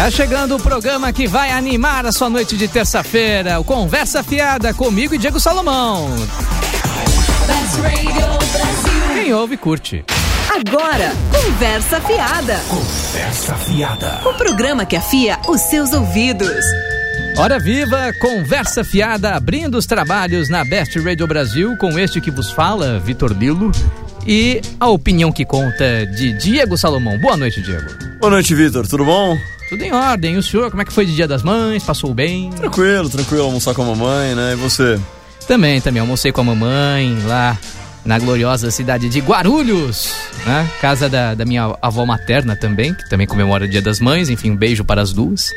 Tá chegando o programa que vai animar a sua noite de terça-feira. O Conversa Fiada comigo e Diego Salomão. Quem ouve, curte. Agora, Conversa Fiada. Conversa Fiada. O programa que afia os seus ouvidos. Hora Viva, Conversa Fiada, abrindo os trabalhos na Best Radio Brasil com este que vos fala, Vitor Lilo. E a opinião que conta de Diego Salomão. Boa noite, Diego. Boa noite, Vitor. Tudo bom? Tudo em ordem. E o senhor, como é que foi de Dia das Mães? Passou bem? Tranquilo, tranquilo. Almoçar com a mamãe, né? E você? Também, também. Almocei com a mamãe lá na gloriosa cidade de Guarulhos, né? Casa da, da minha avó materna também, que também comemora o Dia das Mães. Enfim, um beijo para as duas.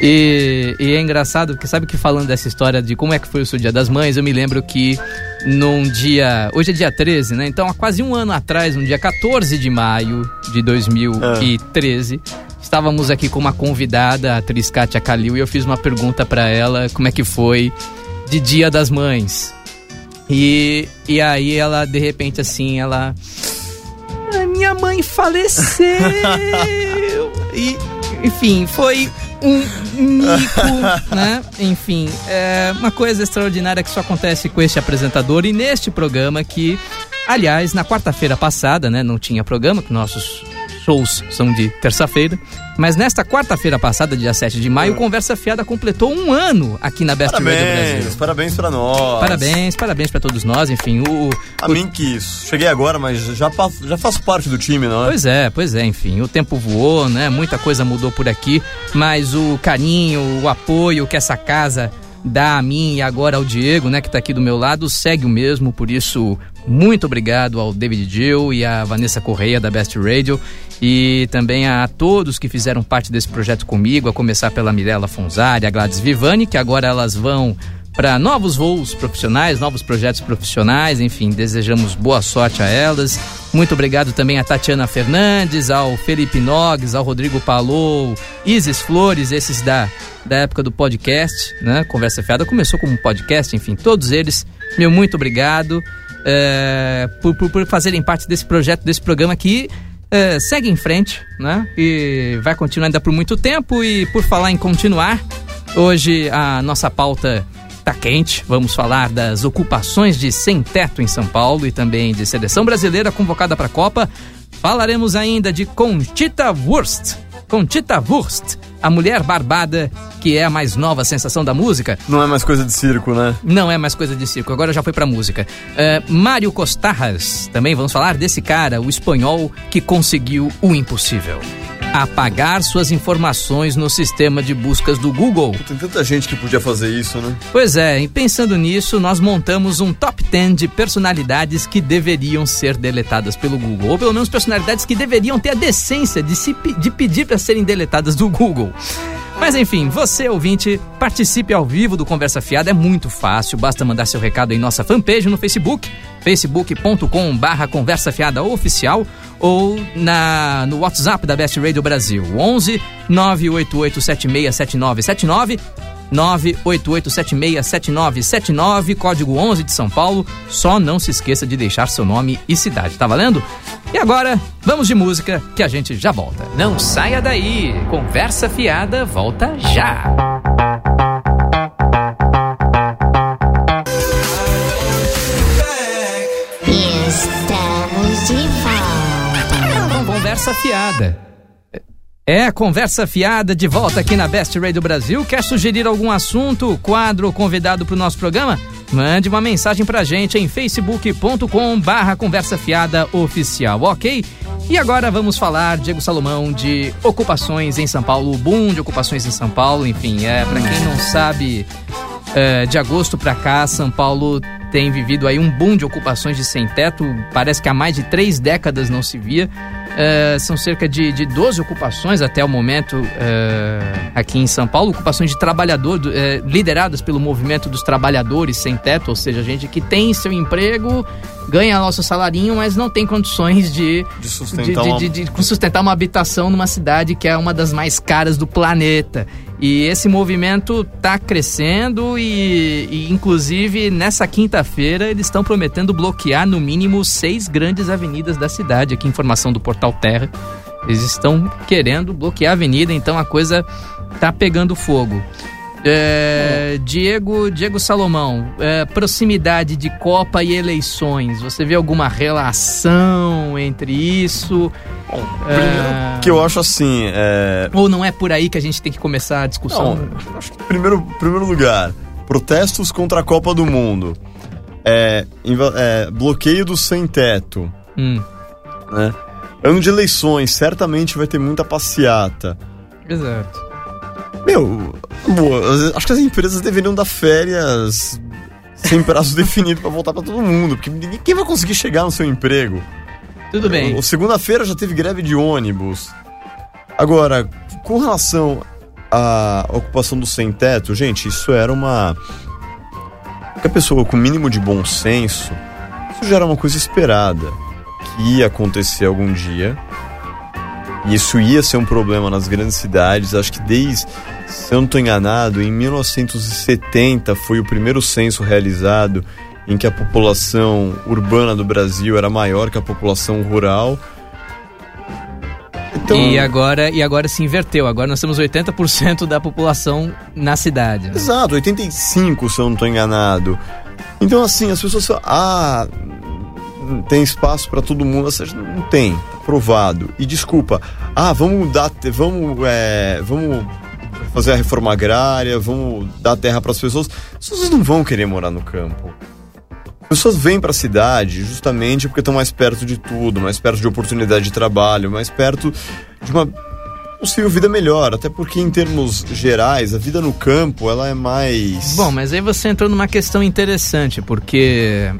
E, e, é engraçado, porque sabe que falando dessa história de como é que foi o seu Dia das Mães, eu me lembro que num dia. Hoje é dia 13, né? Então, há quase um ano atrás, no dia 14 de maio de 2013. Ah. Estávamos aqui com uma convidada, a atriz Kátia Kalil, e eu fiz uma pergunta para ela como é que foi de Dia das Mães. E, e aí ela, de repente, assim, ela. A minha mãe faleceu! e, enfim, foi um mico, né? Enfim, é uma coisa extraordinária que só acontece com este apresentador e neste programa que, aliás, na quarta-feira passada, né, não tinha programa, que nossos shows são de terça-feira. Mas nesta quarta-feira passada, dia 7 de maio, o Conversa Fiada completou um ano aqui na Best parabéns, Radio Brasil. Parabéns para nós. Parabéns, parabéns para todos nós. Enfim, o. A o... mim que cheguei agora, mas já, já faço parte do time, não é? Pois é, pois é, enfim. O tempo voou, né? Muita coisa mudou por aqui. Mas o carinho, o apoio que essa casa dá a mim e agora ao Diego, né, que está aqui do meu lado, segue o mesmo, por isso muito obrigado ao David Gill e à Vanessa Correia da Best Radio e também a todos que fizeram parte desse projeto comigo, a começar pela Mirella Fonzari, a Gladys Vivani, que agora elas vão para novos voos profissionais, novos projetos profissionais, enfim, desejamos boa sorte a elas. Muito obrigado também a Tatiana Fernandes, ao Felipe Nogues, ao Rodrigo Palou, Isis Flores, esses da, da época do podcast, né? Conversa Fiada começou como um podcast, enfim, todos eles, meu muito obrigado é, por, por, por fazerem parte desse projeto, desse programa que é, segue em frente, né? E vai continuar ainda por muito tempo. E por falar em continuar, hoje a nossa pauta tá quente. Vamos falar das ocupações de sem teto em São Paulo e também de seleção brasileira convocada para a Copa. Falaremos ainda de Conchita Wurst. Conchita Wurst a mulher barbada, que é a mais nova sensação da música. Não é mais coisa de circo, né? Não é mais coisa de circo, agora já foi pra música. Uh, Mário Costarras, também vamos falar desse cara, o espanhol que conseguiu o impossível apagar suas informações no sistema de buscas do Google. Tem tanta gente que podia fazer isso, né? Pois é, e pensando nisso, nós montamos um top 10 de personalidades que deveriam ser deletadas pelo Google, ou pelo menos personalidades que deveriam ter a decência de, se, de pedir para serem deletadas do Google. Mas enfim, você ouvinte, participe ao vivo do Conversa Fiada, é muito fácil, basta mandar seu recado em nossa fanpage no Facebook, facebook.com barra Conversa Fiada Oficial ou na, no WhatsApp da Best Radio Brasil, 11 988 767979 988767979, código 11 de São Paulo. Só não se esqueça de deixar seu nome e cidade, tá valendo? E agora, vamos de música que a gente já volta. Não saia daí, conversa fiada volta já. Estamos de volta. Conversa fiada. É, conversa fiada de volta aqui na Best Radio Brasil. Quer sugerir algum assunto, quadro ou convidado para o nosso programa? Mande uma mensagem pra gente em facebook.com barra conversa fiada oficial, ok? E agora vamos falar, Diego Salomão, de ocupações em São Paulo, o boom de ocupações em São Paulo, enfim, é, para quem não sabe, é, de agosto para cá, São Paulo tem vivido aí um boom de ocupações de sem teto, parece que há mais de três décadas não se via. Uh, são cerca de, de 12 ocupações até o momento uh, aqui em São Paulo, ocupações de trabalhador, uh, lideradas pelo movimento dos trabalhadores sem teto, ou seja, gente que tem seu emprego, ganha nosso salarinho, mas não tem condições de, de, sustentar, de, uma... de, de sustentar uma habitação numa cidade que é uma das mais caras do planeta. E esse movimento está crescendo e, e, inclusive, nessa quinta-feira eles estão prometendo bloquear no mínimo seis grandes avenidas da cidade. Aqui, informação do Portal Terra. Eles estão querendo bloquear a avenida, então a coisa tá pegando fogo. É, Diego, Diego Salomão, é, proximidade de Copa e eleições. Você vê alguma relação entre isso? Bom, primeiro que eu acho assim. É... Ou não é por aí que a gente tem que começar a discussão? Não, acho que primeiro, primeiro lugar, protestos contra a Copa do Mundo. É, é, bloqueio do sem teto. Hum. Né? Ano de eleições, certamente vai ter muita passeata. Exato. Meu, boa, acho que as empresas deveriam dar férias sem prazo definido para voltar para todo mundo, porque ninguém vai conseguir chegar no seu emprego. Tudo bem. Segunda-feira já teve greve de ônibus. Agora, com relação à ocupação do sem-teto, gente, isso era uma. Qualquer pessoa com mínimo de bom senso, isso já era uma coisa esperada. Que ia acontecer algum dia. E isso ia ser um problema nas grandes cidades. Acho que desde, se eu não estou enganado, em 1970 foi o primeiro censo realizado em que a população urbana do Brasil era maior que a população rural. Então... E, agora, e agora se inverteu. Agora nós temos 80% da população na cidade. Né? Exato, 85% se eu não estou enganado. Então, assim, as pessoas falam, ah, tem espaço para todo mundo. Ou seja, não tem, provado. E desculpa, ah, vamos dar, vamos, é, vamos fazer a reforma agrária, vamos dar terra para as pessoas. As pessoas não vão querer morar no campo. As pessoas vêm para a cidade justamente porque estão mais perto de tudo, mais perto de oportunidade de trabalho, mais perto de uma possível vida melhor, até porque em termos gerais, a vida no campo, ela é mais Bom, mas aí você entrou numa questão interessante, porque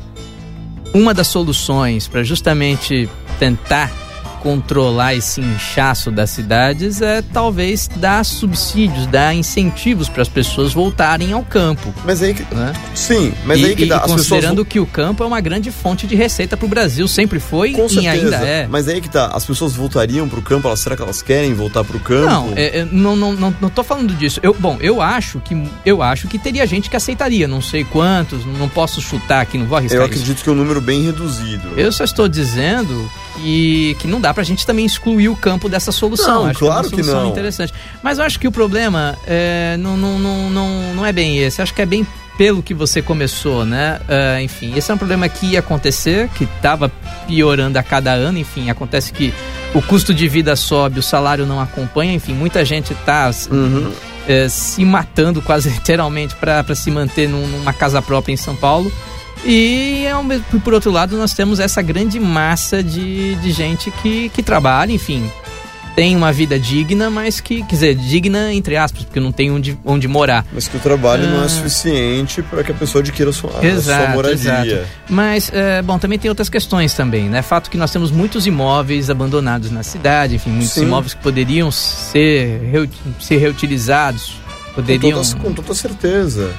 uma das soluções para justamente tentar controlar esse inchaço das cidades é talvez dar subsídios, dar incentivos para as pessoas voltarem ao campo. Mas aí que, né? sim, mas e, aí que dá. considerando pessoas... que o campo é uma grande fonte de receita para o Brasil, sempre foi Com e certeza. ainda é. Mas aí que tá, as pessoas voltariam para o campo, elas, será que elas querem voltar para o campo? Não, é, é, não, não, não, não tô falando disso. Eu, bom, eu acho que eu acho que teria gente que aceitaria, não sei quantos, não posso chutar aqui, não vou arriscar. Eu acredito isso. que é um número bem reduzido. Eu só estou dizendo que, que não dá pra gente também excluir o campo dessa solução. Não, acho claro que, é uma solução que não. interessante. Mas eu acho que o problema é, não, não, não, não, não é bem esse. Acho que é bem pelo que você começou, né? Uh, enfim, esse é um problema que ia acontecer, que estava piorando a cada ano. Enfim, acontece que o custo de vida sobe, o salário não acompanha. Enfim, muita gente está uhum. uh, se matando quase literalmente para se manter numa casa própria em São Paulo. E por outro lado, nós temos essa grande massa de, de gente que, que trabalha, enfim, tem uma vida digna, mas que, quer dizer, digna entre aspas, porque não tem onde, onde morar. Mas que o trabalho ah. não é ah. suficiente para que a pessoa adquira a sua, exato, a sua moradia. Exato. Mas, é, bom, também tem outras questões também, né? Fato que nós temos muitos imóveis abandonados na cidade, enfim, muitos Sim. imóveis que poderiam ser, ser reutilizados, poderiam... Com toda, com toda certeza.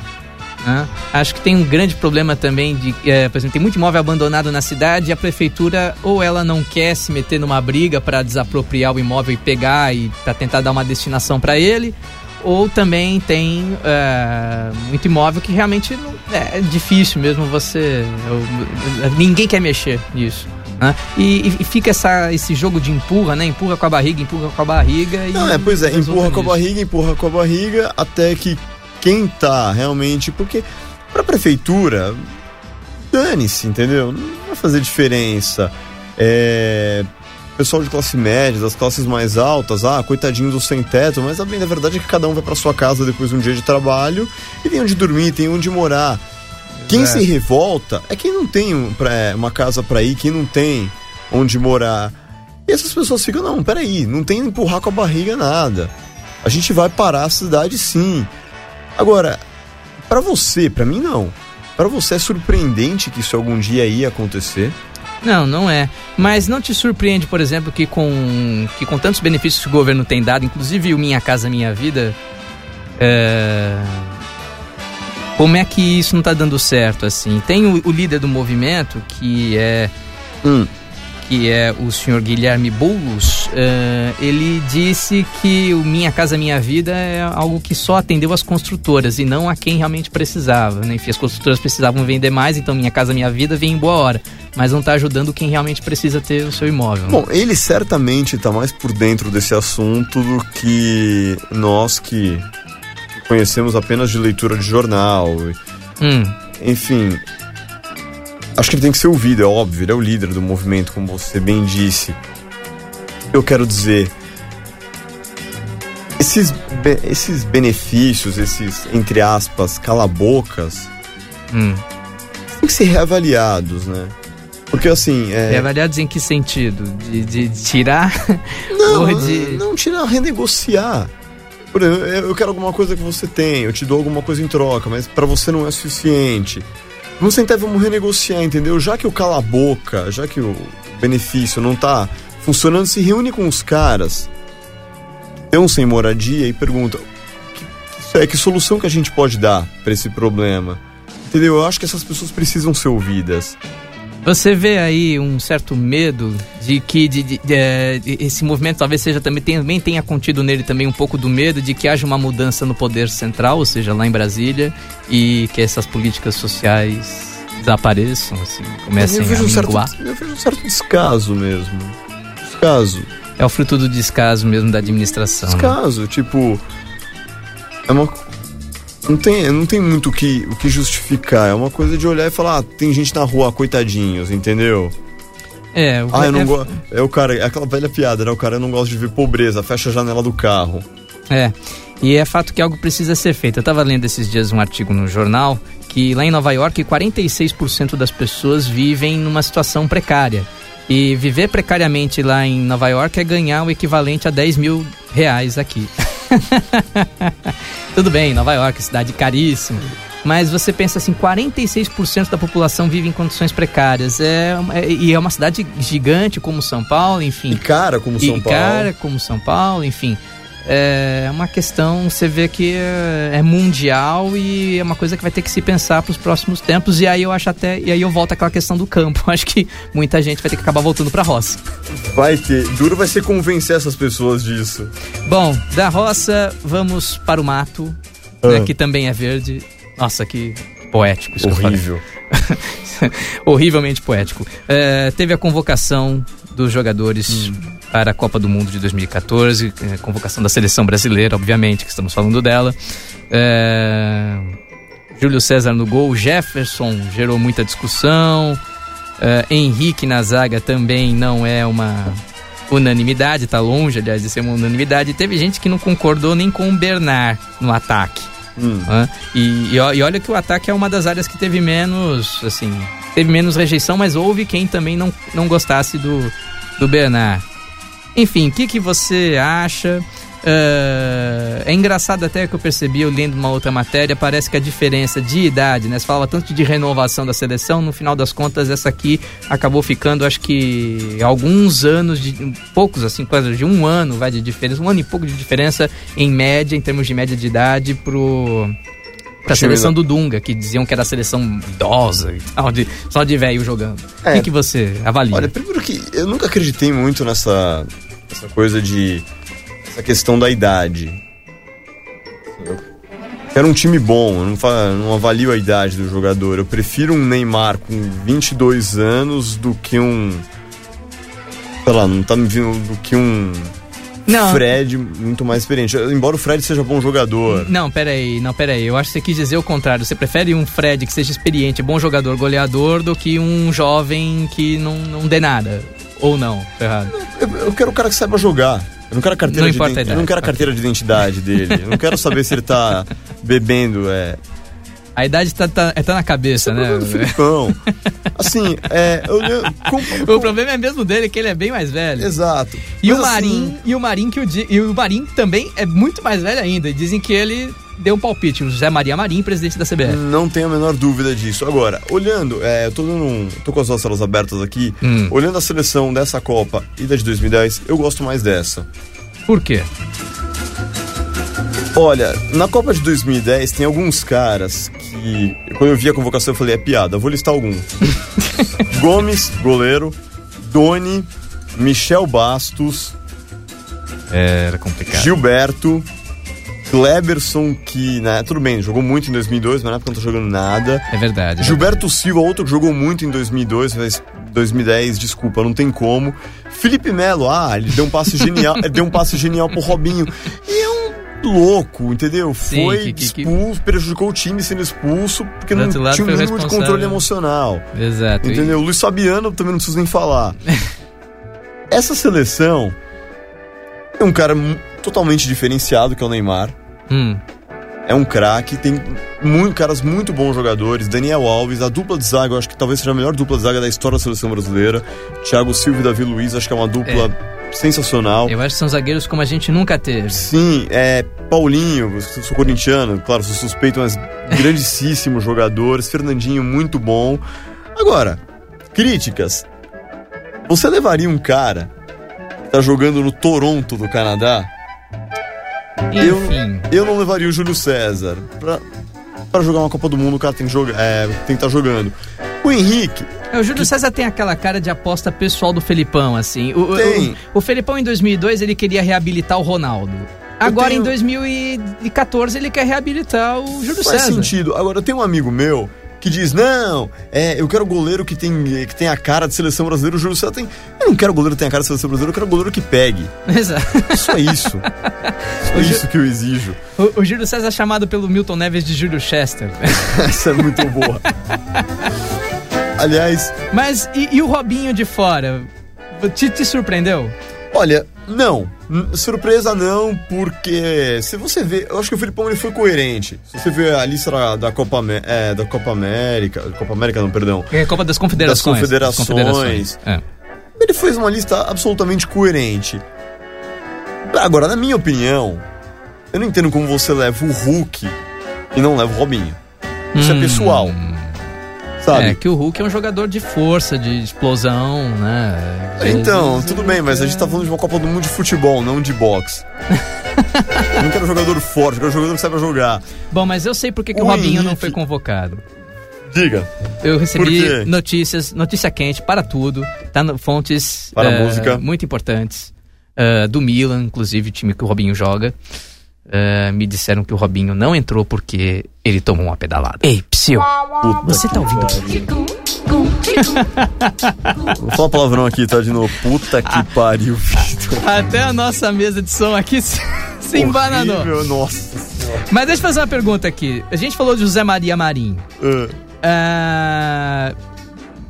Né? Acho que tem um grande problema também de, é, por exemplo, tem muito imóvel abandonado na cidade e a prefeitura ou ela não quer se meter numa briga para desapropriar o imóvel e pegar e para tentar dar uma destinação para ele, ou também tem é, muito imóvel que realmente não, é, é difícil mesmo você, eu, ninguém quer mexer nisso. Né? E, e, fica essa, esse jogo de empurra, né? Empurra com a barriga, empurra com a barriga. Não, é, pois é, empurra com a barriga, empurra com a barriga, até que quem tá realmente. Porque pra prefeitura, dane-se, entendeu? Não vai fazer diferença. É. Pessoal de classe média, das classes mais altas, ah, coitadinho do sem teto, mas a bem da verdade é que cada um vai para sua casa depois de um dia de trabalho e tem onde dormir, tem onde morar. Quem se revolta é quem não tem uma casa para ir, quem não tem onde morar. E essas pessoas ficam, não, peraí, não tem empurrar com a barriga nada. A gente vai parar a cidade sim. Agora, para você, para mim não. Para você é surpreendente que isso algum dia ia acontecer? Não, não é. Mas não te surpreende, por exemplo, que com, que com tantos benefícios que o governo tem dado, inclusive o Minha Casa Minha Vida, é... como é que isso não está dando certo assim? Tem o, o, líder do movimento, que é hum que é o senhor Guilherme Boulos, uh, ele disse que o Minha Casa Minha Vida é algo que só atendeu as construtoras e não a quem realmente precisava. Né? Enfim, as construtoras precisavam vender mais, então Minha Casa Minha Vida vem em boa hora. mas não tá ajudando quem realmente precisa ter o seu imóvel. né? Bom, ele certamente está mais por dentro desse assunto do que nós que conhecemos apenas de leitura de jornal. Hum, Enfim, acho que ele tem que ser ouvido, é óbvio, ele é o líder do movimento, como você bem disse. Eu quero dizer, esses, be- esses benefícios, esses, entre aspas, calabocas, hum. têm que ser reavaliados, né? Porque assim, é, E avaliados em que sentido? De, de tirar? Não, Ou de- não tirar, renegociar. Por exemplo, eu quero alguma coisa que você tem, eu te dou alguma coisa em troca, mas pra você não é suficiente. Vamos sentar e vamos renegociar, entendeu? Já que o cala a boca, já que o benefício não tá funcionando, se reúne com os caras, estão sem moradia e pergunta: que, é, que solução que a gente pode dar pra esse problema? Entendeu? Eu acho que essas pessoas precisam ser ouvidas. Você vê aí um certo medo de que de- de- de, de- esse movimento talvez seja também, também tenha contido nele também um pouco do medo de que haja uma mudança no poder central, ou seja, lá em Brasília, e que essas políticas sociais desapareçam, assim, comecem eu, a vejo um certo, minguar. eu vejo um certo descaso mesmo. Descaso. É o fruto do descaso mesmo da administração. né? Descaso, tipo. É uma. Não tem, não tem muito o que, o que justificar. É uma coisa de olhar e falar, ah, tem gente na rua, coitadinhos, entendeu? É, o- Ah, eu não é- gosto. É o cara, é aquela velha piada, né? O cara eu não gosta de ver pobreza, fecha a janela do carro. É, e é fato que algo precisa ser feito. Eu estava lendo esses dias um artigo no jornal que lá em Nova York 46% das pessoas vivem numa situação precária. E viver precariamente lá em Nova York é ganhar o equivalente a 10 mil reais aqui. Tudo bem, Nova York, cidade caríssima. Mas você pensa assim, 46% da população vive em condições precárias. É, é- e é uma cidade gigante como São Paulo, enfim E cara, como São e Paulo. cara como São Paulo, enfim. É uma questão, você vê que é, é mundial e é uma coisa que vai ter que se pensar para os próximos tempos. E aí eu acho até. E aí eu volto àquela questão do campo. Acho que muita gente vai ter que acabar voltando para roça. Vai ter. Duro vai ser convencer essas pessoas disso. Bom, da roça, vamos para o mato, né, Ah. que também é verde. Nossa, que poético isso. Horrível. horrivelmente poético. É, teve a convocação dos jogadores Hum. Para a Copa do Mundo de 2014, é, convocação da seleção brasileira, obviamente, que estamos falando dela. É, Júlio César no gol, Jefferson gerou muita discussão. É, Henrique na zaga também não é uma unanimidade, tá longe, aliás, de ser uma unanimidade. Teve gente que não concordou nem com o Bernard no ataque. Hum. né? E, e e olha que o ataque é uma das áreas que teve menos, assim, teve menos rejeição, mas houve quem também não, não gostasse do, do Bernard. Enfim, o que, que você acha? Ah, é engraçado até que eu percebi, eu lendo uma outra matéria, parece que a diferença de idade, né? Você falava tanto de renovação da seleção, no final das contas, essa aqui acabou ficando, acho que, alguns anos, de poucos, assim, coisa de um ano vai de diferença, um ano e pouco de diferença em média, em termos de média de idade, pro. Pra Time seleção do Dunga, que diziam que era a seleção idosa e tal, de, só de velho jogando. O É. que, que você avalia? Olha, primeiro que eu nunca acreditei muito nessa essa coisa de. essa questão da idade. Eu quero um time bom, eu não, não avalio a idade do jogador. Eu prefiro um Neymar com 22 anos do que um. Sei lá, não tá me vindo do que um. Não. Fred muito mais experiente. Embora o Fred seja bom jogador. Não, peraí, não, peraí. Eu acho que você quis dizer o contrário. Você prefere um Fred que seja experiente, bom jogador, goleador, do que um jovem que não, não dê nada. Ou não, tô errado. Eu, eu quero o cara que saiba jogar. Eu não quero a carteira Não de importa a ident- idade. Eu não quero a carteira de identidade dele. Eu não quero saber se ele tá bebendo, é. A idade tá, tá, é tá na cabeça, né? do Filipão. Assim, é. Eu, eu, com- O problema é mesmo dele, que ele é bem mais velho. Exato. E o Mas, Marim, assim, e o Marim que o di- e o Marim também é muito mais velho ainda. E dizem que ele deu um palpite, o José Maria Marim, presidente da CBF. Não tenho a menor dúvida disso. Agora, olhando, é, eu tô dando um, tô com as telas abertas aqui. Hum. Olhando a seleção dessa Copa e da de 2010, eu gosto mais dessa. Por quê? Olha, na Copa de 2010 tem alguns caras que, quando eu vi a convocação, eu falei, é piada. Eu vou listar alguns. Gomes, goleiro. Doni, Michel Bastos, Era complicado. Gilberto, Kleberson, que, né, tudo bem, jogou muito em 2002, mas na época não tá jogando nada. É verdade. é Gilberto Silva, outro que jogou muito em 2002, mas 2010, desculpa, não tem como. Felipe Melo, ah, ele deu um passe genial, ele deu um passe genial pro Robinho. E é um louco, entendeu? Sim, foi que- que- que- expulso, prejudicou o time sendo expulso, porque não tinha um mínimo de controle emocional. Exato. E- Entendeu? O Luiz Fabiano também não preciso nem falar. Essa seleção é um cara totalmente diferenciado, que é o Neymar. Hum, É um craque, tem muito, caras muito bons jogadores. Daniel Alves, a dupla de zaga, eu acho que talvez seja a melhor dupla de zaga da história da seleção brasileira. Thiago Silva e Davi Luiz, acho que é uma dupla sensacional. eu acho que são zagueiros como a gente nunca teve. Sim, é Paulinho, eu sou corintiano, claro, sou suspeito, mas grandíssimos jogadores. Fernandinho, muito bom. Agora, críticas. Você levaria um cara que tá jogando no Toronto do Canadá? Eu- Enfim. Eu não levaria o Júlio César. Pra, pra jogar uma Copa do Mundo, o cara tem que jogar, é, tem que estar jogando. O Henrique, O Júlio César tem aquela cara de aposta pessoal do Felipão, assim. O, Tem. O, o Felipão em 2002 ele queria reabilitar o Ronaldo. Agora tenho- em 2014 ele quer reabilitar o Júlio faz César. sentido. Agora, eu tenho um amigo meu que diz: Não, é, eu quero goleiro que tem, que tem a cara de seleção brasileira. O Júlio César tem. Eu não quero goleiro que tenha a cara de seleção brasileira, eu quero goleiro que pegue. Exato. Só isso. Só O Ju- isso que eu exijo. O, o Júlio César é chamado pelo Milton Neves de Júlio Chester. Essa é muito boa. Aliás, Mas e, e o Robinho de fora? Te, te surpreendeu? olha, não. Surpresa não, porque se você vê, eu acho que o Filipão ele foi coerente. Se você vê a lista da, da Copa, é, da Copa América, Copa América não, perdão. É Copa das Confederações. Das Confederações. É. Ele fez uma lista absolutamente coerente. Agora, na minha opinião, eu não entendo como você leva o Hulk e não leva o Robinho. Isso é Hum. Pessoal, É, sabe? que o Hulk é um jogador de força, de explosão, né? Então, tudo bem, mas a gente tá falando de uma Copa do Mundo de futebol, não de boxe. eu não quero jogador forte, eu quero jogador que saiba jogar. Bom, mas eu sei por que, que o, O Robinho não Henrique- foi convocado. Diga. Eu recebi notícias, notícia quente para tudo, tá no fontes Para eh, música. muito importantes eh, do Milan, inclusive o time que o Robinho joga. Eh, me disseram que o Robinho não entrou porque ele tomou uma pedalada. Ei, psiu, Puta você tá ouvindo? Vou falar palavrão aqui, tá? De novo. Puta que pariu, Vitor. Até a nossa mesa de som aqui se, se embananou. Nossa senhora. Mas deixa eu fazer uma pergunta aqui. A gente falou de José Maria Marinho. Ah, Ah,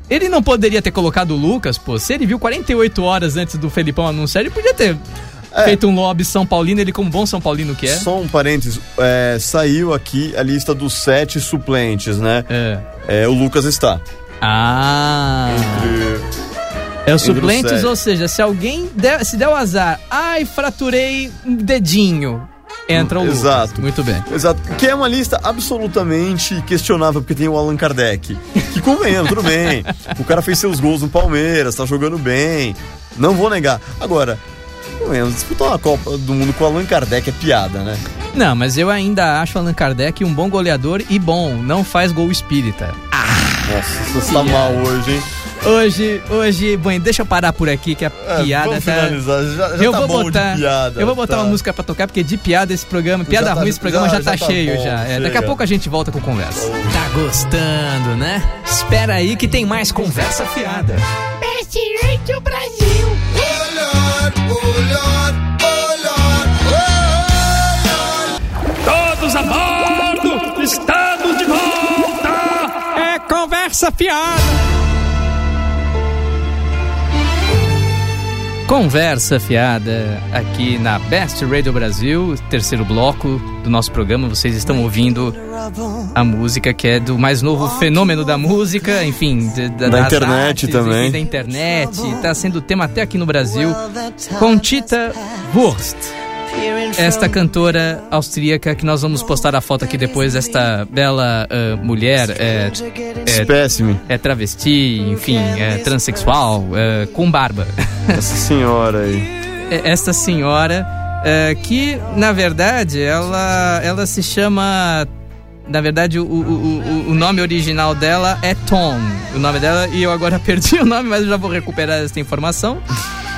ele não poderia ter colocado o Lucas, pô. Se ele viu 48 horas antes do Felipão anunciar, ele podia ter É. feito um lobby São Paulino, ele como bom São Paulino que é. Só um parênteses. é, saiu aqui a lista dos sete suplentes, né? É. É, o Lucas está. Ah. Entre- É os suplentes, ou seja, se alguém der, se der o azar, ai, fraturei um dedinho, entra o Lucas. Exato. Muito bem. Exato. Que é uma lista absolutamente questionável, porque tem o Allan Kardec. Que convenhamos, tudo bem. O cara fez seus gols no Palmeiras, tá jogando bem. Não vou negar. Agora, convenhamos, disputar uma Copa do Mundo com o Allan Kardec é piada, né? Não, mas eu ainda acho Allan Kardec um bom goleador e bom, não faz gol espírita. Nossa, você tá mal hoje, hein? Hoje, hoje, bom, deixa eu parar por aqui que a É, piada vamos tá. finalizar. Já, já eu tá vou bom botar, de piada. eu vou botar tá. uma música pra tocar porque de piada esse programa, piada Já tá- ruim esse programa já, já- tá, já tá cheio bom, já. É, daqui a pouco a gente volta com conversa. Tá gostando, né? Espera aí que tem mais conversa fiada. Best Radio Brasil. Todos Estamos de volta! É conversa fiada. Conversa fiada aqui na Best Radio Brasil, terceiro bloco do nosso programa. Vocês estão ouvindo a música que é do mais novo fenômeno da música, enfim, da, Da internet artes, também. enfim, da internet. Está sendo tema até aqui no Brasil. Contita Wurst. Esta cantora austríaca que nós vamos postar a foto aqui depois, esta bela ah, mulher é, é, Espécime. é travesti, enfim, é transexual, é, com barba. Essa senhora aí. É Esta senhora é, que, na verdade, ela, ela se chama. Na verdade, o, o, o, o nome original dela é Tom. O nome dela, e eu agora perdi o nome, mas eu já vou recuperar essa informação.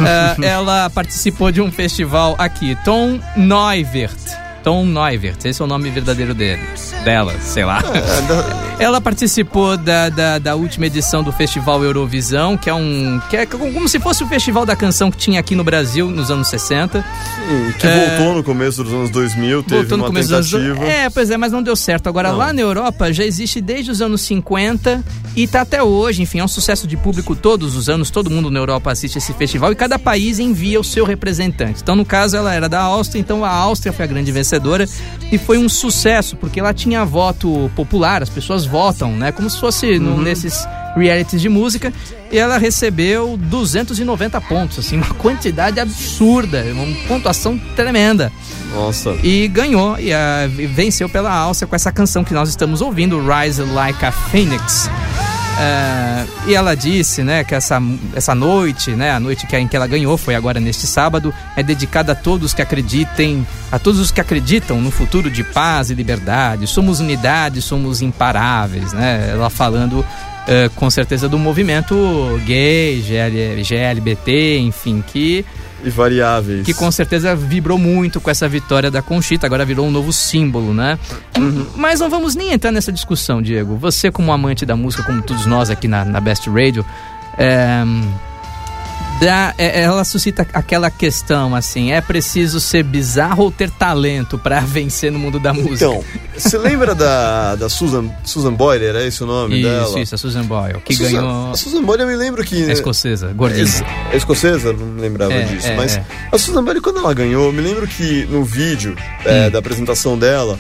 É, ela participou de um festival aqui, Tom Neuvert. Tom Neuvert, esse é o nome verdadeiro dele. Dela, sei lá. É, Ela participou da, da, da, última edição do Festival Eurovisão, que é um. que é como se fosse o festival da canção que tinha aqui no Brasil nos anos 60. Sim, que é, voltou no começo dos anos 2000, teve voltou no uma começo tentativa. Dos anos, é, pois é, mas não deu certo. Agora, não. lá na Europa já existe desde os anos 50 e tá até hoje, enfim, é um sucesso de público todos os anos, todo mundo na Europa assiste esse festival e cada país envia o seu representante. Então, no caso, ela era da Áustria, então a Áustria foi a grande vencedora e foi um sucesso, porque ela tinha voto popular, as pessoas votam, né? Como se fosse uhum. nesses realities de música. E ela recebeu 290 pontos, assim, uma quantidade absurda, uma pontuação tremenda. Nossa. E ganhou, e uh, venceu pela Áustria com essa canção que nós estamos ouvindo, Rise Like a Phoenix. Uh, e ela disse, né, que essa, essa noite, né, a noite que, em que ela ganhou foi agora neste sábado, é dedicada a todos que acreditem, a todos os que acreditam no futuro de paz e liberdade. Somos unidade, somos imparáveis, né? Ela falando uh, com certeza do movimento gay, GL, GLBT, enfim, que e variáveis. Que com certeza vibrou muito com essa vitória da Conchita, agora virou um novo símbolo, né? Uhum. Mas não vamos nem entrar nessa discussão, Diego. Você, como amante da música, como todos nós aqui na, na Best Radio, é, dá, é, ela suscita aquela questão assim: é preciso ser bizarro ou ter talento para vencer no mundo da música? Então, você lembra da, da Susan, Susan Boyle? Era esse o nome isso, dela? Isso, isso, a Susan Boyle, que a Susan, ganhou. A Susan Boyle eu me lembro que. É escocesa, gordinha. É, é escocesa? Não lembrava é, disso. É, mas é. a Susan Boyle, quando ela ganhou, eu me lembro que no vídeo é, hum. da apresentação dela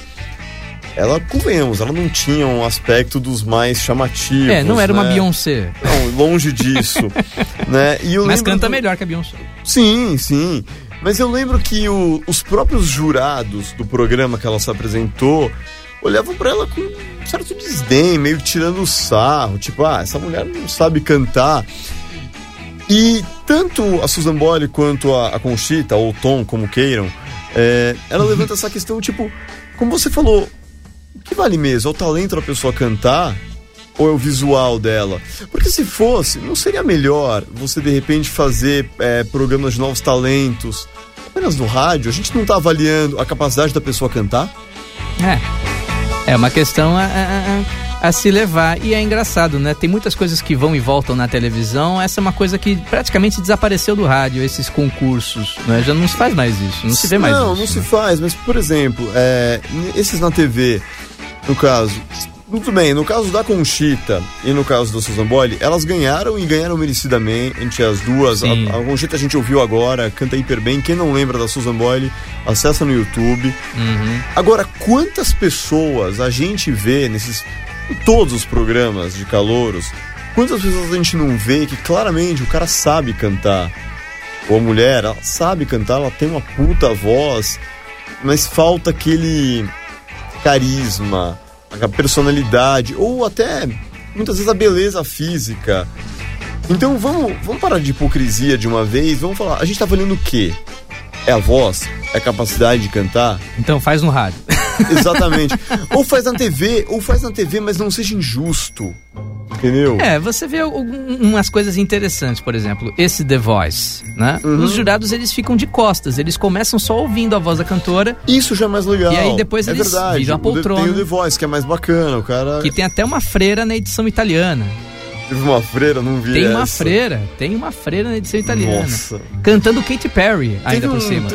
ela, convenhamos, ela não tinha um aspecto dos mais chamativos. É, não era né? uma Beyoncé. Não, longe disso. né? E eu Mas canta do... melhor que a Beyoncé. Sim, sim. Mas eu lembro que o, os próprios jurados do programa que ela se apresentou olhavam para ela com um certo desdém, meio tirando o sarro, tipo, ah, essa mulher não sabe cantar. E tanto a Susan Boyle quanto a, a Conchita, ou Tom, como queiram, é, ela levanta essa questão, tipo, como você falou, que vale mesmo? É o talento da pessoa cantar ou é o visual dela? Porque se fosse, não seria melhor você de repente fazer é, programas de novos talentos apenas no rádio? A gente não está avaliando a capacidade da pessoa cantar? É. É uma questão a, a, a, se levar. E é engraçado, né? Tem muitas coisas que vão e voltam na televisão. Essa é uma coisa que praticamente desapareceu do rádio, esses concursos. Né? Já não se faz mais isso, não se vê mais não, isso. Não, não se faz, mas por exemplo, é, esses na TV no caso. Muito bem, no caso da Conchita e no caso da Susan Boyle, elas ganharam e ganharam merecidamente as duas. A, a, Conchita a gente ouviu agora, canta hiper bem. Quem não lembra da Susan Boyle, acessa no YouTube. Uhum. Agora, quantas pessoas a gente vê nesses. Em todos os programas de calouros, quantas pessoas a gente não vê que claramente o cara sabe cantar? Ou a mulher, ela sabe cantar, ela tem uma puta voz, mas falta aquele carisma, a personalidade, ou até muitas vezes a beleza física. Então vamos, vamos parar de hipocrisia de uma vez, vamos falar, a gente tá valendo o quê? É a voz? É a capacidade de cantar? Então faz no rádio. Exatamente. ou faz na TV, ou faz na TV, mas não seja injusto. Entendeu? É, você vê umas coisas interessantes, por exemplo, esse The Voice, né? Uhum. Os jurados eles ficam de costas, eles começam só ouvindo a voz da cantora. Isso já é mais legal. E aí depois é eles verdade. viram a poltrona. Tem o The Voice, que é mais bacana, o cara. Que tem até uma freira na edição italiana. Teve uma freira, não vi Tem essa. uma freira, tem uma freira na edição italiana. Nossa. Cantando Katy Perry, ainda um, por cima.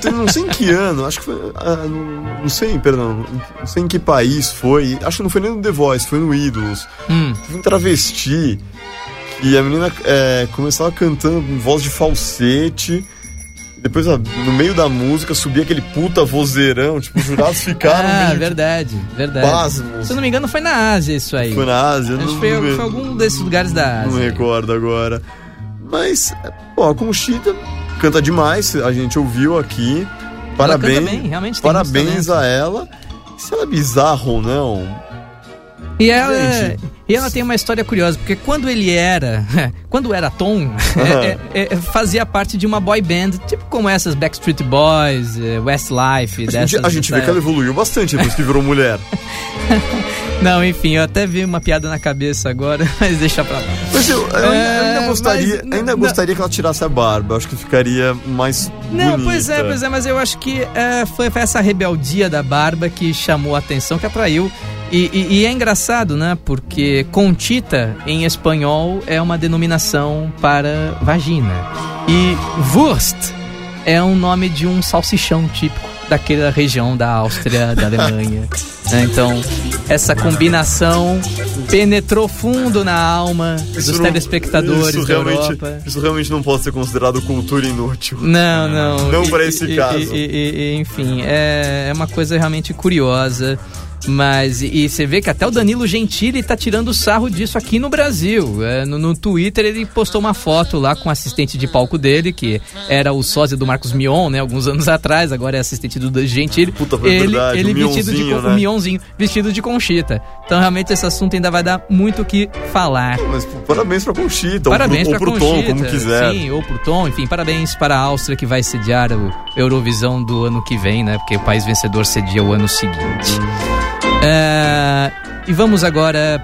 Teve, não sei em que ano, acho que foi. Ah, não, não, sei, perdão, não sei em que país foi. Acho que não foi nem no The Voice, foi no Ídolos. Hum. Teve um travesti. E a menina é, começava cantando com voz de falsete. Depois, no meio da música, subia aquele puta vozeirão, tipo, os jurados ficaram ah, meio... verdade, verdade. Pasmos. Se eu não me engano, foi na Ásia isso aí. Foi na Ásia? Acho que foi, foi, algum desses lugares da Ásia. Não recordo agora. Mas, pô, a Conchita canta demais, a gente ouviu aqui. Parabéns. Ela bem, realmente Parabéns a ela. Se ela é bizarra ou não, e ela, e ela tem uma história curiosa, porque quando ele era, quando era Tom, é, é, é, fazia parte de uma boy band, tipo como essas Backstreet Boys, é, Westlife. A dessas, gente, a gente vê que ela evoluiu bastante depois que virou mulher. Não, enfim, eu até vi uma piada na cabeça agora, mas deixa pra lá. Mas eu, eu ainda é, gostaria, mas, ainda gostaria que ela tirasse a barba. Acho que ficaria mais Não, bonita. pois é, pois é, mas eu acho que é, foi essa rebeldia da barba que chamou a atenção, que atraiu E, e- e é engraçado, né? Porque Contita, em espanhol, é uma denominação para vagina. E Wurst é um nome de um salsichão típico daquela região da Áustria, da Alemanha. né? Então, essa combinação penetrou fundo na alma dos não- telespectadores isso da realmente, Europa. Isso realmente não pode ser considerado cultura inútil. Não, não. Não pra esse e- caso. e- e- enfim, é, é uma coisa realmente curiosa. Mas, e, e você vê que até o Danilo Gentili tá tirando sarro disso aqui no Brasil. É, no, no Twitter ele postou uma foto lá com o assistente de palco dele, que era o sósia do Marcos Mion, né? Alguns anos atrás, agora é assistente do Gentili. Puta, foi ele, verdade, ele vestido de né? o Mionzinho, vestido de conchita. Então realmente esse assunto ainda vai dar muito o que falar. Mas parabéns pra Conchita, Parabéns ou pro, para ou pro Tom, como Conchita, quiser. Sim, ou pro Tom, enfim, parabéns para a Áustria que vai sediar o Eurovisão do ano que vem, né? Porque o país vencedor cedia o ano seguinte. É, e vamos agora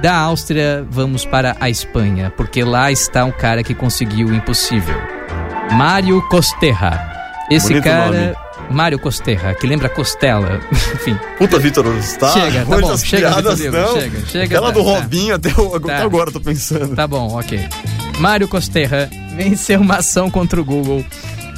da Áustria, vamos para a Espanha, porque lá está um cara que conseguiu o impossível. Mário Costerra. Esse Bonito cara, Mário Costerra, que lembra Costela, enfim. Puta, Vitor, está Chega, tá bom, chega, piadas não. chega, chega, Aquela tá, do tá. Robinho até, o- até Tá. agora eu tô pensando. Tá bom, ok. Mário Costerra venceu uma ação contra o Google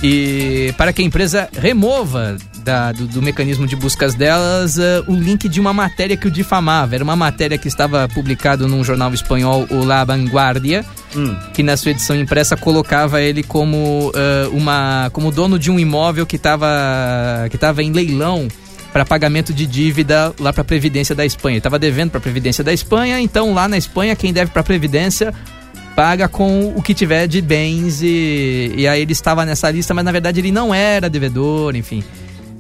e para que a empresa remova da- do, do mecanismo de buscas delas eh, o link de uma matéria que o difamava. Era uma matéria que estava publicado num jornal espanhol, o La Vanguardia, Hum. que na sua edição impressa colocava ele como eh, uma como dono de um imóvel que estava que tava em leilão para pagamento de dívida lá para a previdência da Espanha. Ele estava devendo para a previdência da Espanha, então lá na Espanha quem deve para a previdência paga com o que tiver de bens e, e aí ele estava nessa lista, mas na verdade ele não era devedor, enfim.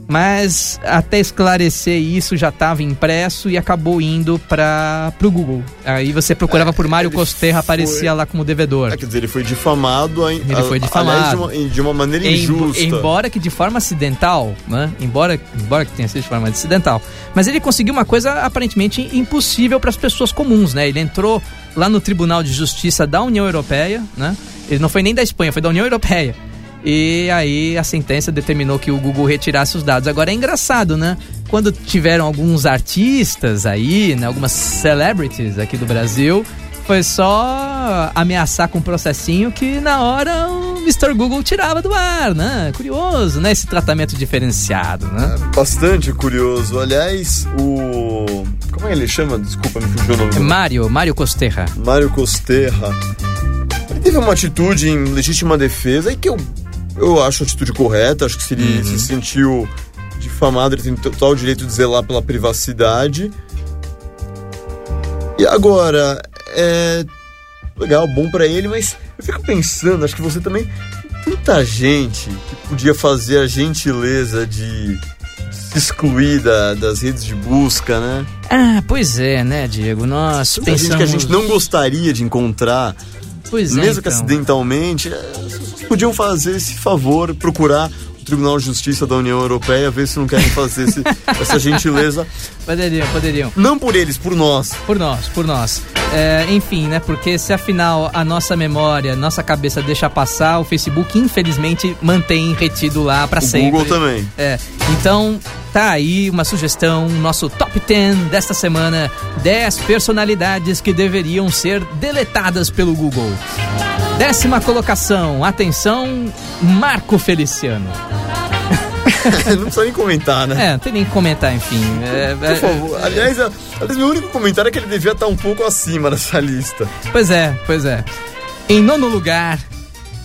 Mas até esclarecer isso já estava impresso e acabou indo para o Google. Aí você procurava por Mário Costerra, foi- aparecia lá como devedor. É, quer dizer, ele foi difamado. Ele foi difamado. Aliás, de uma, de uma maneira Em- injusta. embora que de forma acidental, né? Embora, embora que tenha sido de forma acidental. Mas ele conseguiu uma coisa aparentemente impossível para as pessoas comuns, né? Ele entrou lá no Tribunal de Justiça da União Europeia, né? Ele não foi nem da Espanha, foi da União Europeia. E aí a sentença determinou que o Google retirasse os dados. Agora é engraçado, né? Quando tiveram alguns artistas aí, né? algumas celebrities aqui do Brasil, foi só ameaçar com um processinho que na hora o Mr. Google tirava do ar, né? Curioso, né? Esse tratamento diferenciado, né? Bastante curioso. Aliás, o. Como é que ele chama? Desculpa, me fugiu o nome. É Mário, Mário Costerra. Mário Costerra. Ele teve uma atitude em legítima defesa e que eu, eu acho a atitude correta. Acho que se ele se sentiu difamado, ele tem total direito de zelar pela privacidade. E agora, é. Legal, bom pra ele, mas eu fico pensando, acho que você também. Tanta gente que podia fazer a gentileza de se excluir da- das redes de busca, né? Ah, pois é, né, Diego? Nós Tanta pensamos... gente que a gente não gostaria de encontrar Pois é, mesmo que então. acidentalmente, é, podiam fazer esse favor, procurar o Tribunal de Justiça da União Europeia, ver se não querem fazer esse- essa gentileza. Poderiam, poderiam. Não por eles, por nós. Por nós, por nós. É, enfim, né? Porque se afinal a nossa memória, nossa cabeça deixa passar, o Facebook infelizmente mantém retido lá pra O sempre. Google também. É, então tá aí uma sugestão, nosso top 10 desta semana, 10 personalidades que deveriam ser deletadas pelo Google. Décima colocação, atenção, Marco Feliciano. não precisa nem comentar, né? É, não tem nem que comentar, enfim. É, Por é, favor. Aliás, a- aliás, meu único comentário é que ele devia estar um pouco acima dessa lista. Pois é, pois é. Em nono lugar,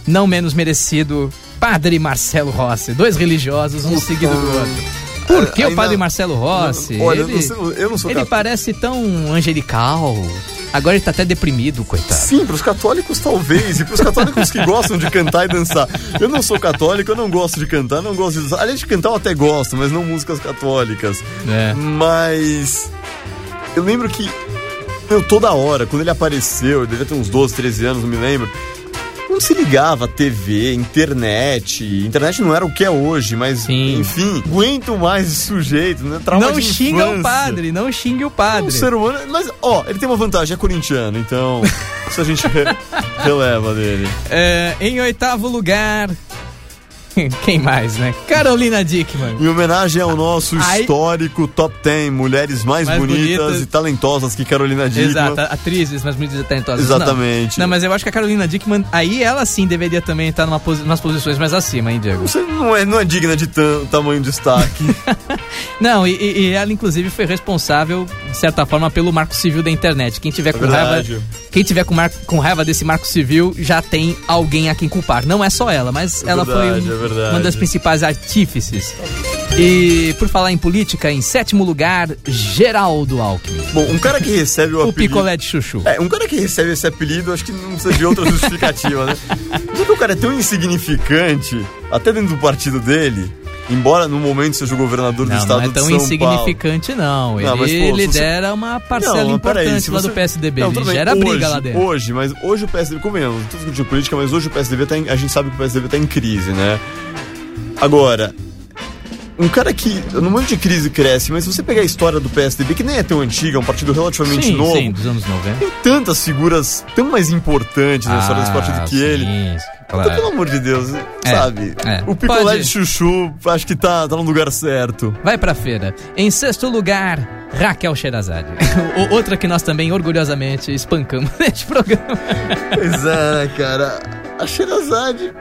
não menos merecido, Padre Marcelo Rossi. Dois religiosos, um seguido do outro. Por que o Padre Marcelo Rossi? Olha, ele eu não sou- eu não sou ele católico. parece tão angelical. Agora ele tá até deprimido, coitado. Sim, pros católicos talvez, e pros católicos que gostam de cantar e dançar. Eu não sou católico, eu não gosto de cantar, não gosto de dançar. Aliás, de cantar eu até gosto, mas não músicas católicas. É. Mas eu lembro que meu, toda hora, quando ele apareceu, eu devia ter uns 12, 13 anos, não me lembro. Não se ligava a TV, internet. Internet não era o que é hoje, mas Sim. enfim, aguento mais esse sujeito, né? Trauma Não xinga o infância. padre, não xingue o padre. um ser humano, mas ó, ele tem uma vantagem, é corintiano, então isso a gente re- releva dele. É, em oitavo lugar, Quem mais, né? Carolina Dickman. Em homenagem ao nosso Aí- histórico top 10 mulheres mais, Mais bonitas, bonitas. e talentosas que Carolina Dickman. Exato, atrizes, mas muito talentosas. não. Exatamente. Não. mas eu acho que a Carolina Dickman, aí ela sim deveria também estar numa posi umas posições mais acima, hein, Diego? Você não é, não é digna de tam, tamanho de destaque. Não, e, e- e ela inclusive foi responsável, de certa forma, pelo marco civil da internet. Quem tiver com verdade. raiva, quem tiver com, com raiva desse marco civil já tem alguém a quem culpar. Não é só ela, mas É ela verdade, foi um- é verdade. uma das principais artífices. E por falar em política, em sétimo lugar, Geraldo Alckmin. Bom, um cara que recebe o O apelido... picolé de chuchu. É, um cara que recebe esse apelido, acho que não precisa de outra justificativa, né? Porque o cara é tão insignificante, até dentro do partido dele, embora no momento seja o governador do Não, estado não é de tão São insignificante, não. Não, Ele mas, pô, se você- lidera uma parcela Não, importante lá você- do PSDB. Não, Ele gera hoje, briga lá dentro. Hoje, mas hoje o PSDB, convenhamos, não tô discutindo política, mas hoje o PSDB tá em, a gente sabe que o PSDB tá em crise, né? Agora, um cara que no momento de crise cresce, mas se você pegar a história do PSDB, que nem é tão antiga, é um partido relativamente sim, novo, sim, dos anos 90. tem tantas figuras tão mais importantes na história desse partido que sim, ele. claro. Então, pelo amor de Deus, É, sabe? é. O picolé Pode- de chuchu, acho que tá, tá no lugar certo. Vai pra feira. Em sexto lugar, Raquel Sherazade. Outra que nós também orgulhosamente espancamos neste programa. Pois é, né, cara? A Sherazade.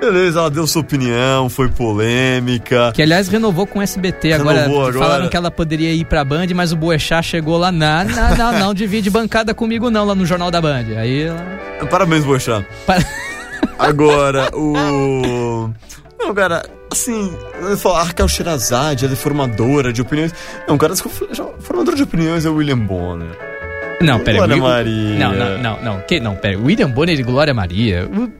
Beleza, ela deu sua opinião, foi polêmica. Que aliás renovou com o SBT. Agora, Renovou agora. falaram que ela poderia ir pra Band, mas o Boechat chegou lá. Não, não, não, não divide bancada comigo não, lá no Jornal da Band. Aí ela... Parabéns. Para- Agora, o. Não, cara, assim, a Raquel Sherazade, ela é formadora de opiniões. Não, cara, formador de opiniões é o William Bonner. Não, pera. Glória Will- Maria. Não, não, não, não. Que, não, pera. William Bonner e Glória Maria. o-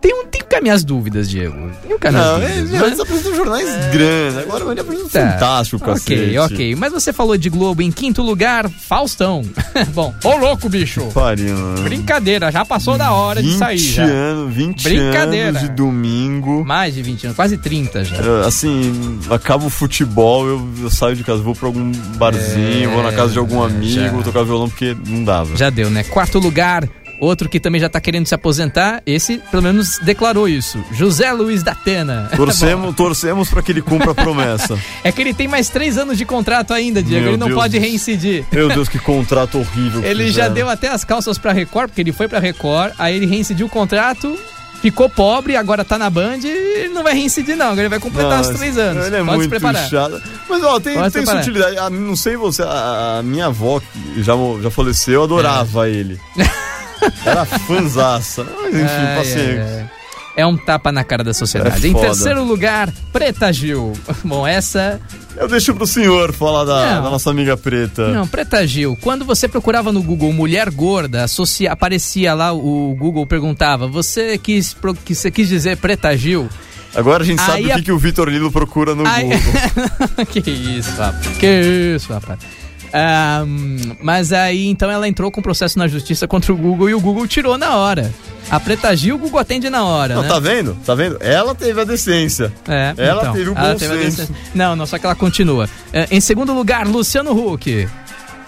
Tem, um, tem que ficar minhas dúvidas, Diego. Tem que ficar minhas Não, é, dúvidas. meu, mas- eles apresentam jornais grandes. Agora ele apresenta Tá. fantástico, Ok, cacete. ok. Mas você falou de Globo em quinto lugar, Faustão. Bom, ô louco, bicho. Pariu, mano. Brincadeira, já passou da hora de 20 sair já. anos, 20 Brincadeira. anos de domingo. Mais de 20 anos, quase 30 já. Eu, Assim, acaba o futebol, eu, eu saio de casa, vou pra algum barzinho, É, vou na casa de algum já. amigo, vou tocar violão porque não dava. Já deu, né? Quarto lugar, outro que também já tá querendo se aposentar, esse pelo menos declarou isso. José Luiz da Atena. Torcemos, torcemos pra que ele cumpra a promessa. É que ele tem mais três anos de contrato ainda, Diego. Meu ele não Deus pode reincidir. Meu Deus, que contrato horrível. Ele já deu até as calças pra Record, porque ele foi pra Record, aí ele reincidiu o contrato, ficou pobre, agora tá na Band e ele não vai reincidir, não. Ele vai completar os três anos. Ele é Pode se muito preparar. chato. Mas ó, tem, Pode tem preparar. sutilidade. Ah, não sei você, a, a minha avó, que já, já faleceu, adorava ele. Era fanzaça. Mas enfim, Ai, paciência. ai, ai. É um tapa na cara da sociedade. É em terceiro lugar, Preta Gil. Bom, essa. Eu deixo pro senhor falar da, da nossa amiga preta. Não, Preta Gil. Quando você procurava no Google mulher gorda, associa... aparecia lá, o Google perguntava: Você quis, pro- que você quis dizer Preta Gil? Agora a gente sabe Aí o que, a- que o Vitor Lilo procura no Aí- Google. que isso, rapaz. Que isso, rapaz. Hum, mas aí então ela entrou com processo na justiça contra o Google e o Google tirou na hora. A Preta Gil, o Google atende na hora, Não, né? tá vendo? Tá vendo? Ela teve a decência. É, Ela então, teve o bom senso. Não, não, só que ela continua. É, em segundo lugar, Luciano Huck.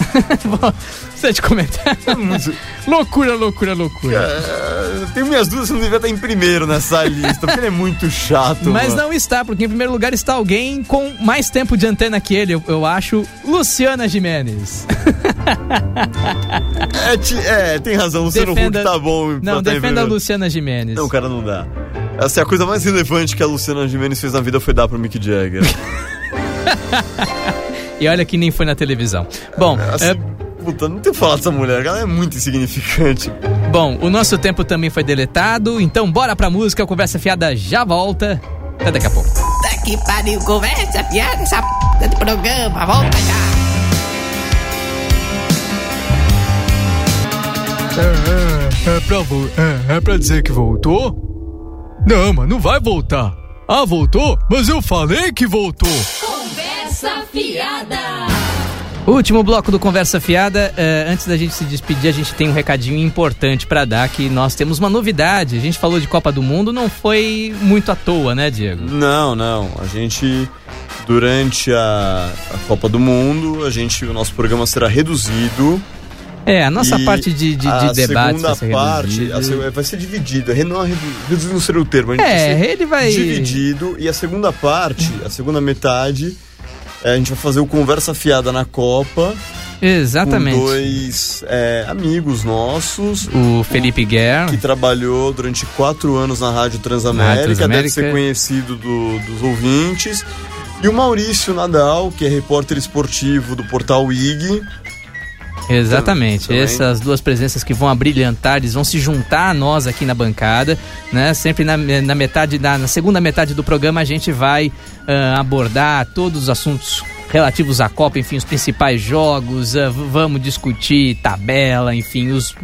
Bom, Você de comentar? loucura, loucura, loucura. É, tenho minhas dúvidas se não devia estar em primeiro nessa lista, porque ele é muito chato. Mas mano. não está, porque em primeiro lugar está alguém com mais tempo de antena que ele, eu, eu acho, Luciana Jimenez. É, é, tem razão, o Luciano Defenda- Huck tá bom. Não, defenda a. Luciana Jimenez. Não, cara, não dá. Essa é a coisa mais relevante que a Luciana Gimenez fez na vida foi dar pro Mick Jagger. E olha que nem foi na televisão. Bom, Assim, é, puta, não tem que falar dessa mulher, ela é muito insignificante. bom, o nosso tempo também foi deletado, então bora pra música, a conversa fiada já volta. Até daqui a pouco. Puta que pariu, conversa, piada, essa p de programa, volta já. É, é, pra vo- é, é pra dizer que voltou? Não, mas não vai voltar. Ah, voltou? Mas eu falei que voltou. Fiada. Último bloco do Conversa Fiada. eh, antes da gente se despedir, a gente tem um recadinho importante pra dar que nós temos uma novidade. A gente falou de Copa do Mundo, não foi muito à toa, né, Diego? Não, não. A gente, durante a, a Copa do Mundo, a gente, o nosso programa será reduzido É, a nossa parte de, de, de a debate segunda vai ser parte a seg- vai ser dividida. Não, reduzido não seria o termo. A gente vai É, ser ele vai... dividido. E a segunda parte, a segunda metade, é, a gente vai fazer o Conversa Fiada na Copa. Exatamente. Com dois é, amigos nossos. O Felipe Guerra. Que trabalhou durante quatro anos na Rádio Transamérica, Rádio Transamérica. deve ser conhecido do- dos ouvintes. E o Maurício Nadal, que é repórter esportivo do portal IG. Exatamente. Também. Essas duas presenças que vão abrilhantar, eles vão se juntar a nós aqui na bancada, né? Sempre na, na metade, da, na segunda metade do programa a gente vai ah, abordar todos os assuntos relativos à Copa, enfim, os principais jogos, v- vamos discutir tabela, enfim, os,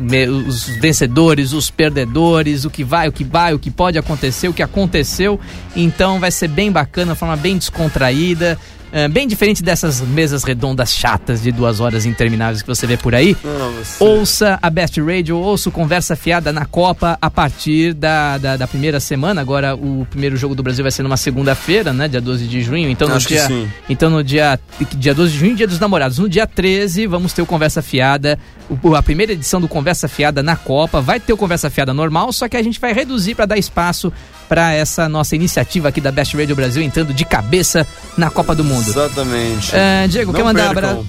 os vencedores, os perdedores, o que vai, o que vai, o que pode acontecer, o que aconteceu. Então vai ser bem bacana, de forma bem descontraída. Ah, bem diferente dessas mesas redondas chatas de duas horas intermináveis que você vê por aí. Você- Ouça a Best Radio, ouça o Conversa Fiada na Copa a partir da, da, da primeira semana. Agora o primeiro jogo do Brasil vai ser numa segunda-feira, né? Dia 12 de junho. Então no Acho dia. Então no dia, dia 12 de junho, dia dos namorados. No dia 13, vamos ter o Conversa Fiada. o- a primeira edição do Conversa Fiada na Copa. Vai ter o Conversa Fiada normal, só que a gente vai reduzir para dar espaço para essa nossa iniciativa aqui da Best Radio Brasil entrando de cabeça na Copa do Mundo. Exatamente. É, Diego, Não quer mandar percam. abraço?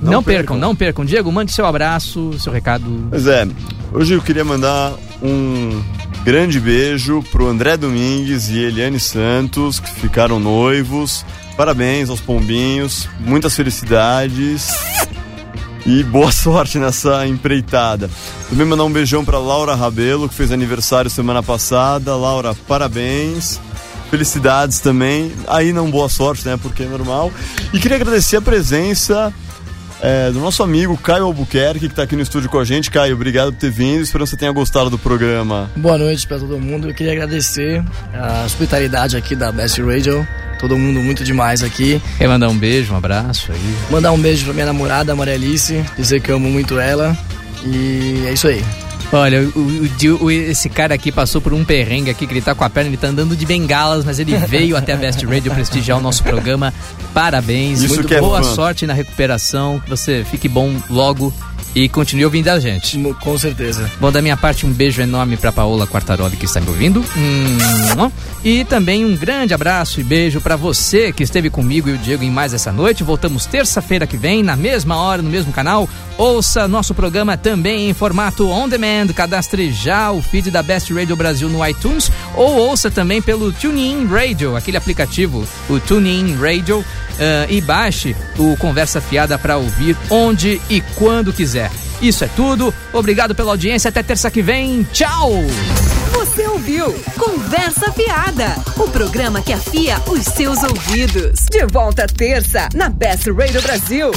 Não, percam, não percam. Diego, mande seu abraço, seu recado. Pois é, hoje eu queria mandar um grande beijo pro André Domingues e Eliane Santos, que ficaram noivos. Parabéns aos pombinhos, muitas felicidades e boa sorte nessa empreitada. Também mandar um beijão pra Laura Rabelo, que fez aniversário semana passada. Laura, parabéns. Felicidades também. Aí não boa sorte, né? Porque é normal. E queria agradecer a presença é, do nosso amigo Caio Albuquerque, que está aqui no estúdio com a gente. Caio, obrigado por ter vindo. Espero que você tenha gostado do programa. Boa noite para todo mundo. Eu queria agradecer a hospitalidade aqui da Best Radio. Todo mundo muito demais aqui. Quer mandar um beijo, um abraço aí? Mandar um beijo pra minha namorada, Maria Alice. Dizer que eu amo muito ela. E é isso aí. Olha, o, o o- esse cara aqui passou por um perrengue aqui, que ele tá com a perna, ele tá andando de bengalas, mas ele veio até a Best Radio prestigiar o nosso programa. Parabéns, Isso muito é boa sorte na recuperação, que você fique bom logo e continue ouvindo a gente. Com certeza. Bom, da minha parte, um beijo enorme pra Paola Quartaroli que está me ouvindo. Hum, e também um grande abraço e beijo pra você que esteve comigo e o Diego em mais essa noite. Voltamos terça-feira que vem, na mesma hora, no mesmo canal. Ouça nosso programa também em formato on demand. Cadastre já o feed da Best Radio Brasil no iTunes ou ouça também pelo TuneIn Radio, aquele aplicativo, o TuneIn Radio, ah, e baixe o Conversa Fiada para ouvir onde e quando quiser. Isso é tudo. Obrigado pela audiência. Até terça que vem. Tchau! Você ouviu Conversa Fiada, o programa que afia os seus ouvidos. De volta terça na Best Radio Brasil.